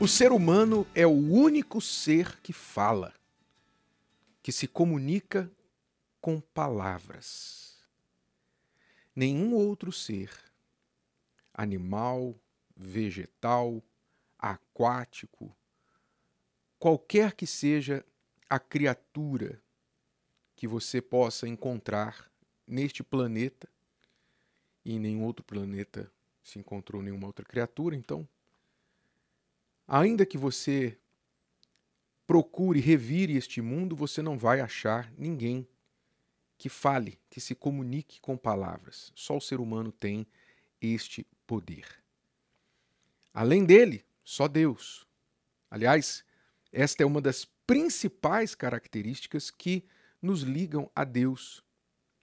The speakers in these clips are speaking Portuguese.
O ser humano é o único ser que fala, que se comunica com palavras. Nenhum outro ser, animal, vegetal, aquático, qualquer que seja a criatura que você possa encontrar neste planeta, e em nenhum outro planeta se encontrou nenhuma outra criatura, então Ainda que você procure revire este mundo, você não vai achar ninguém que fale, que se comunique com palavras. Só o ser humano tem este poder. Além dele, só Deus. Aliás, esta é uma das principais características que nos ligam a Deus.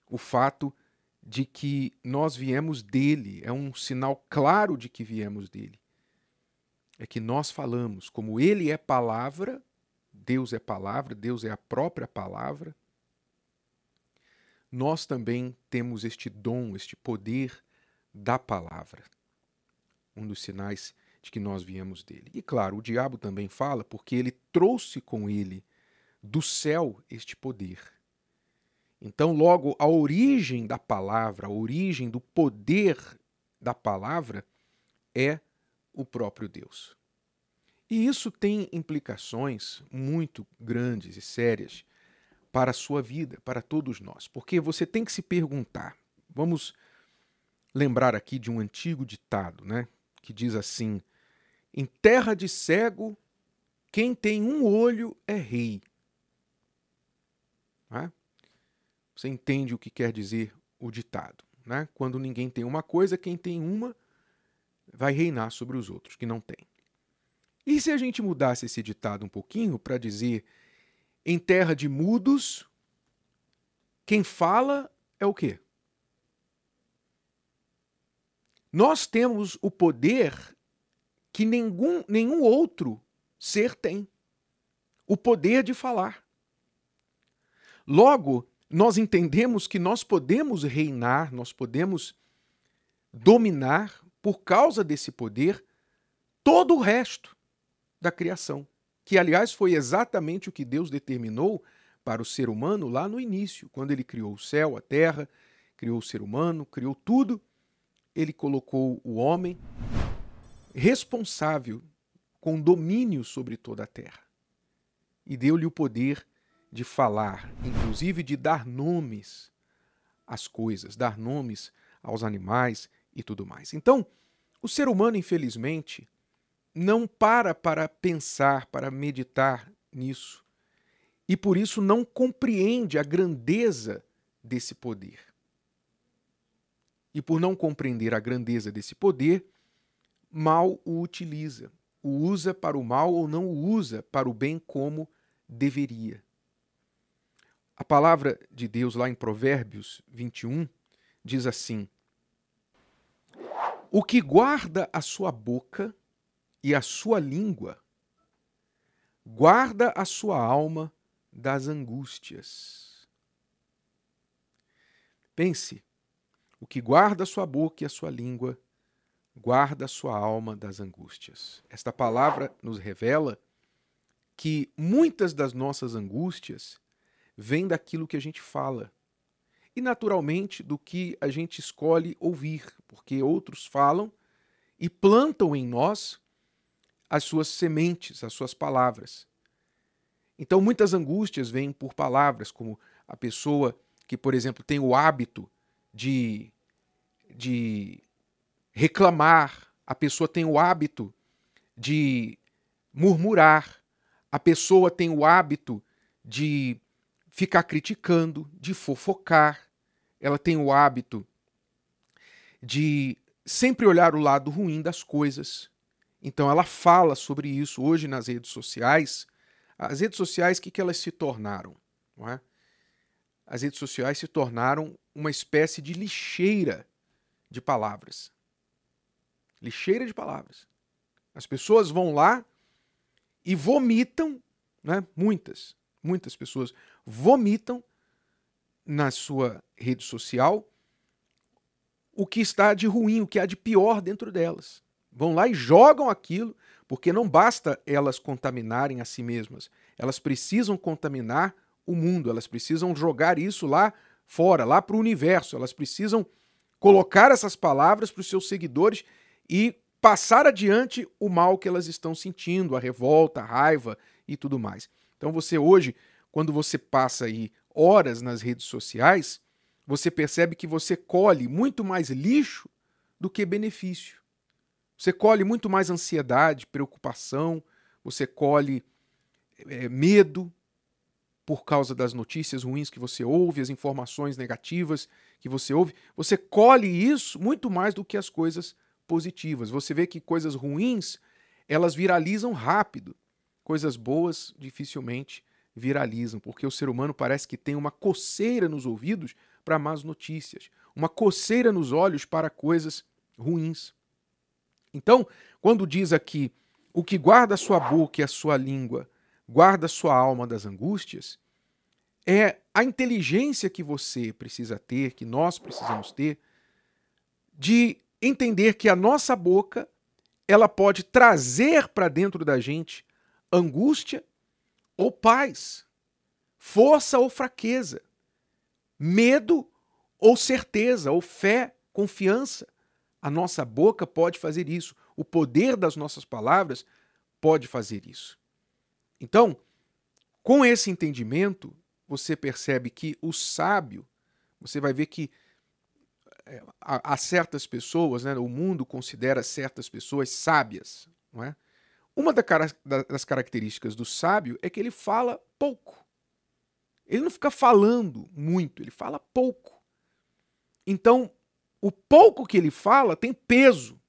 O fato de que nós viemos dele é um sinal claro de que viemos dele é que nós falamos, como Ele é palavra, Deus é palavra, Deus é a própria palavra, nós também temos este dom, este poder da palavra. Um dos sinais de que nós viemos dele. E claro, o diabo também fala porque ele trouxe com ele do céu este poder. Então, logo, a origem da palavra, a origem do poder da palavra é o próprio Deus. E isso tem implicações muito grandes e sérias para a sua vida, para todos nós, porque você tem que se perguntar. Vamos lembrar aqui de um antigo ditado, né, que diz assim: Em terra de cego, quem tem um olho é rei. Né? Você entende o que quer dizer o ditado, né? Quando ninguém tem uma coisa, quem tem uma vai reinar sobre os outros que não têm. E se a gente mudasse esse ditado um pouquinho para dizer: em terra de mudos, quem fala é o quê? Nós temos o poder que nenhum, nenhum outro ser tem o poder de falar. Logo, nós entendemos que nós podemos reinar, nós podemos dominar, por causa desse poder, todo o resto da criação, que aliás foi exatamente o que Deus determinou para o ser humano lá no início, quando ele criou o céu, a terra, criou o ser humano, criou tudo, ele colocou o homem responsável com domínio sobre toda a terra. E deu-lhe o poder de falar, inclusive de dar nomes às coisas, dar nomes aos animais e tudo mais. Então, o ser humano, infelizmente, não para para pensar, para meditar nisso. E por isso não compreende a grandeza desse poder. E por não compreender a grandeza desse poder, mal o utiliza. O usa para o mal ou não o usa para o bem como deveria. A palavra de Deus lá em Provérbios 21 diz assim: O que guarda a sua boca e a sua língua, guarda a sua alma das angústias. Pense, o que guarda a sua boca e a sua língua, guarda a sua alma das angústias. Esta palavra nos revela que muitas das nossas angústias vêm daquilo que a gente fala. E, naturalmente, do que a gente escolhe ouvir, porque outros falam e plantam em nós as suas sementes, as suas palavras. Então, muitas angústias vêm por palavras, como a pessoa que, por exemplo, tem o hábito de, de reclamar, a pessoa tem o hábito de murmurar, a pessoa tem o hábito de ficar criticando, de fofocar, ela tem o hábito de sempre olhar o lado ruim das coisas. Então ela fala sobre isso hoje nas redes sociais. As redes sociais, o que, que elas se tornaram? É? As redes sociais se tornaram uma espécie de lixeira de palavras. Lixeira de palavras. As pessoas vão lá e vomitam, né? muitas, muitas pessoas vomitam na sua rede social o que está de ruim, o que há de pior dentro delas. Vão lá e jogam aquilo, Porque não basta elas contaminarem a si mesmas, elas precisam contaminar o mundo, elas precisam jogar isso lá fora, lá para o universo, elas precisam colocar essas palavras para os seus seguidores e passar adiante o mal que elas estão sentindo, a revolta, a raiva e tudo mais. Então você hoje, quando você passa aí horas nas redes sociais, você percebe que você colhe muito mais lixo do que benefício. Você colhe muito mais ansiedade, preocupação, você colhe é, medo por causa das notícias ruins que você ouve, as informações negativas que você ouve. Você colhe isso muito mais do que as coisas positivas. Você vê que coisas ruins, elas viralizam rápido. Coisas boas dificilmente viralizam, porque o ser humano parece que tem uma coceira nos ouvidos para más notícias, uma coceira nos olhos para coisas ruins. Então, quando diz aqui, o que guarda a sua boca e a sua língua, guarda a sua alma das angústias, é a inteligência que você precisa ter, que nós precisamos ter, de entender que a nossa boca ela pode trazer para dentro da gente angústia ou paz, força ou fraqueza, medo ou certeza, ou fé, confiança. A nossa boca pode fazer isso. O poder das nossas palavras pode fazer isso. Então, com esse entendimento, você percebe que o sábio, você vai ver que é, há certas pessoas, né, o mundo considera certas pessoas sábias. Não é? Uma das características do sábio é que ele fala pouco. Ele não fica falando muito, ele fala pouco. Então, o pouco que ele fala tem peso.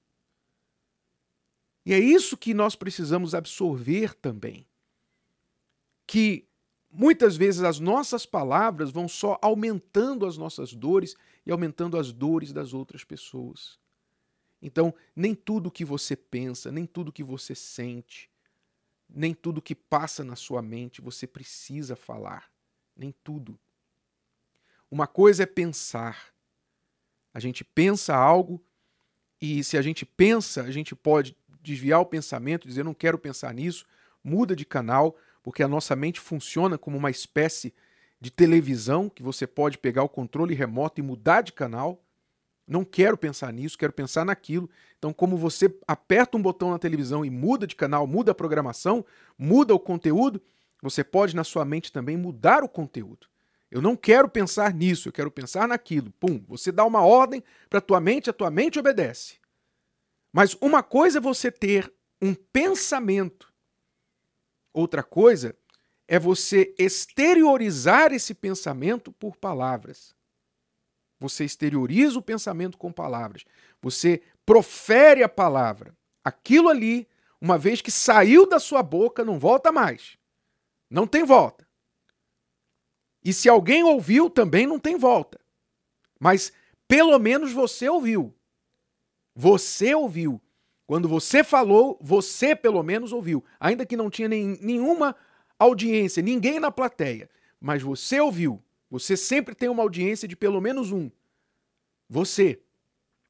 E é isso que nós precisamos absorver também. Que muitas vezes as nossas palavras vão só aumentando as nossas dores e aumentando as dores das outras pessoas. Então, nem tudo que você pensa, nem tudo que você sente, nem tudo que passa na sua mente você precisa falar. Nem tudo. Uma coisa é pensar, a gente pensa algo e se a gente pensa, a gente pode desviar o pensamento, dizer não quero pensar nisso, muda de canal, porque a nossa mente funciona como uma espécie de televisão que você pode pegar o controle remoto e mudar de canal. Não quero pensar nisso, quero pensar naquilo. Então, como você aperta um botão na televisão e muda de canal, muda a programação, muda o conteúdo, você pode na sua mente também mudar o conteúdo. Eu não quero pensar nisso, eu quero pensar naquilo. Pum, você dá uma ordem para a tua mente, a tua mente obedece. Mas uma coisa é você ter um pensamento, outra coisa é você exteriorizar esse pensamento por palavras. Você exterioriza o pensamento com palavras. Você profere a palavra. Aquilo ali, uma vez que saiu da sua boca, não volta mais. Não tem volta. E se alguém ouviu, também não tem volta. Mas pelo menos você ouviu. Você ouviu. Quando você falou, você pelo menos ouviu. Ainda que não tinha nem, nenhuma audiência, ninguém na plateia. Mas você ouviu. Você sempre tem uma audiência de pelo menos um. Você.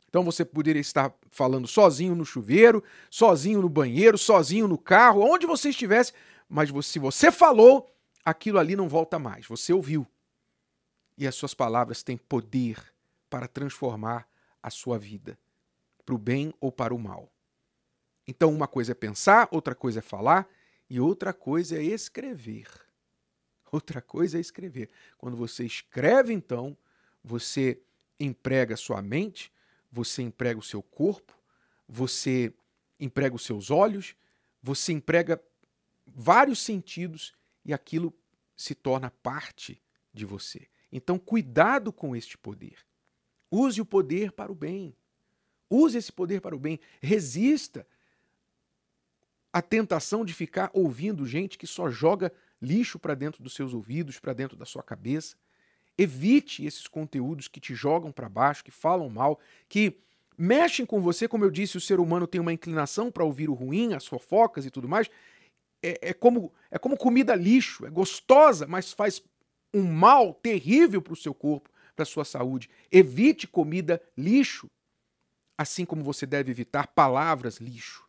Então você poderia estar falando sozinho no chuveiro, sozinho no banheiro, sozinho no carro, onde você estivesse, mas se você falou, aquilo ali não volta mais. Você ouviu. E as suas palavras têm poder para transformar a sua vida, para o bem ou para o mal. Então, uma coisa é pensar, outra coisa é falar e outra coisa é escrever. Outra coisa é escrever. Quando você escreve, então, você emprega sua mente, você emprega o seu corpo, você emprega os seus olhos, você emprega vários sentidos e aquilo se torna parte de você. Então, cuidado com este poder. Use o poder para o bem. Use esse poder para o bem. Resista à tentação de ficar ouvindo gente que só joga lixo para dentro dos seus ouvidos, para dentro da sua cabeça. Evite esses conteúdos que te jogam para baixo, que falam mal, que mexem com você. Como eu disse, o ser humano tem uma inclinação para ouvir o ruim, as fofocas e tudo mais é, é, como, é como comida lixo, é gostosa, mas faz um mal terrível para o seu corpo, para a sua saúde. Evite comida lixo, assim como você deve evitar palavras lixo.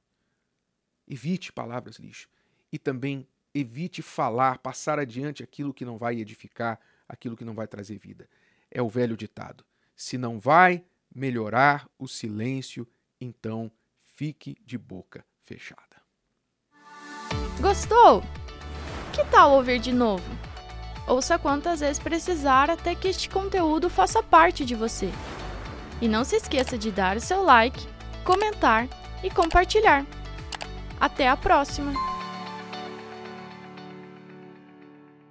Evite palavras lixo. E também evite falar, passar adiante aquilo que não vai edificar, aquilo que não vai trazer vida. É o velho ditado: se não vai melhorar o silêncio, então fique de boca fechada. Gostou? Que tal ouvir de novo? Ouça quantas vezes precisar até que este conteúdo faça parte de você. E não se esqueça de dar o seu like, comentar e compartilhar. Até a próxima!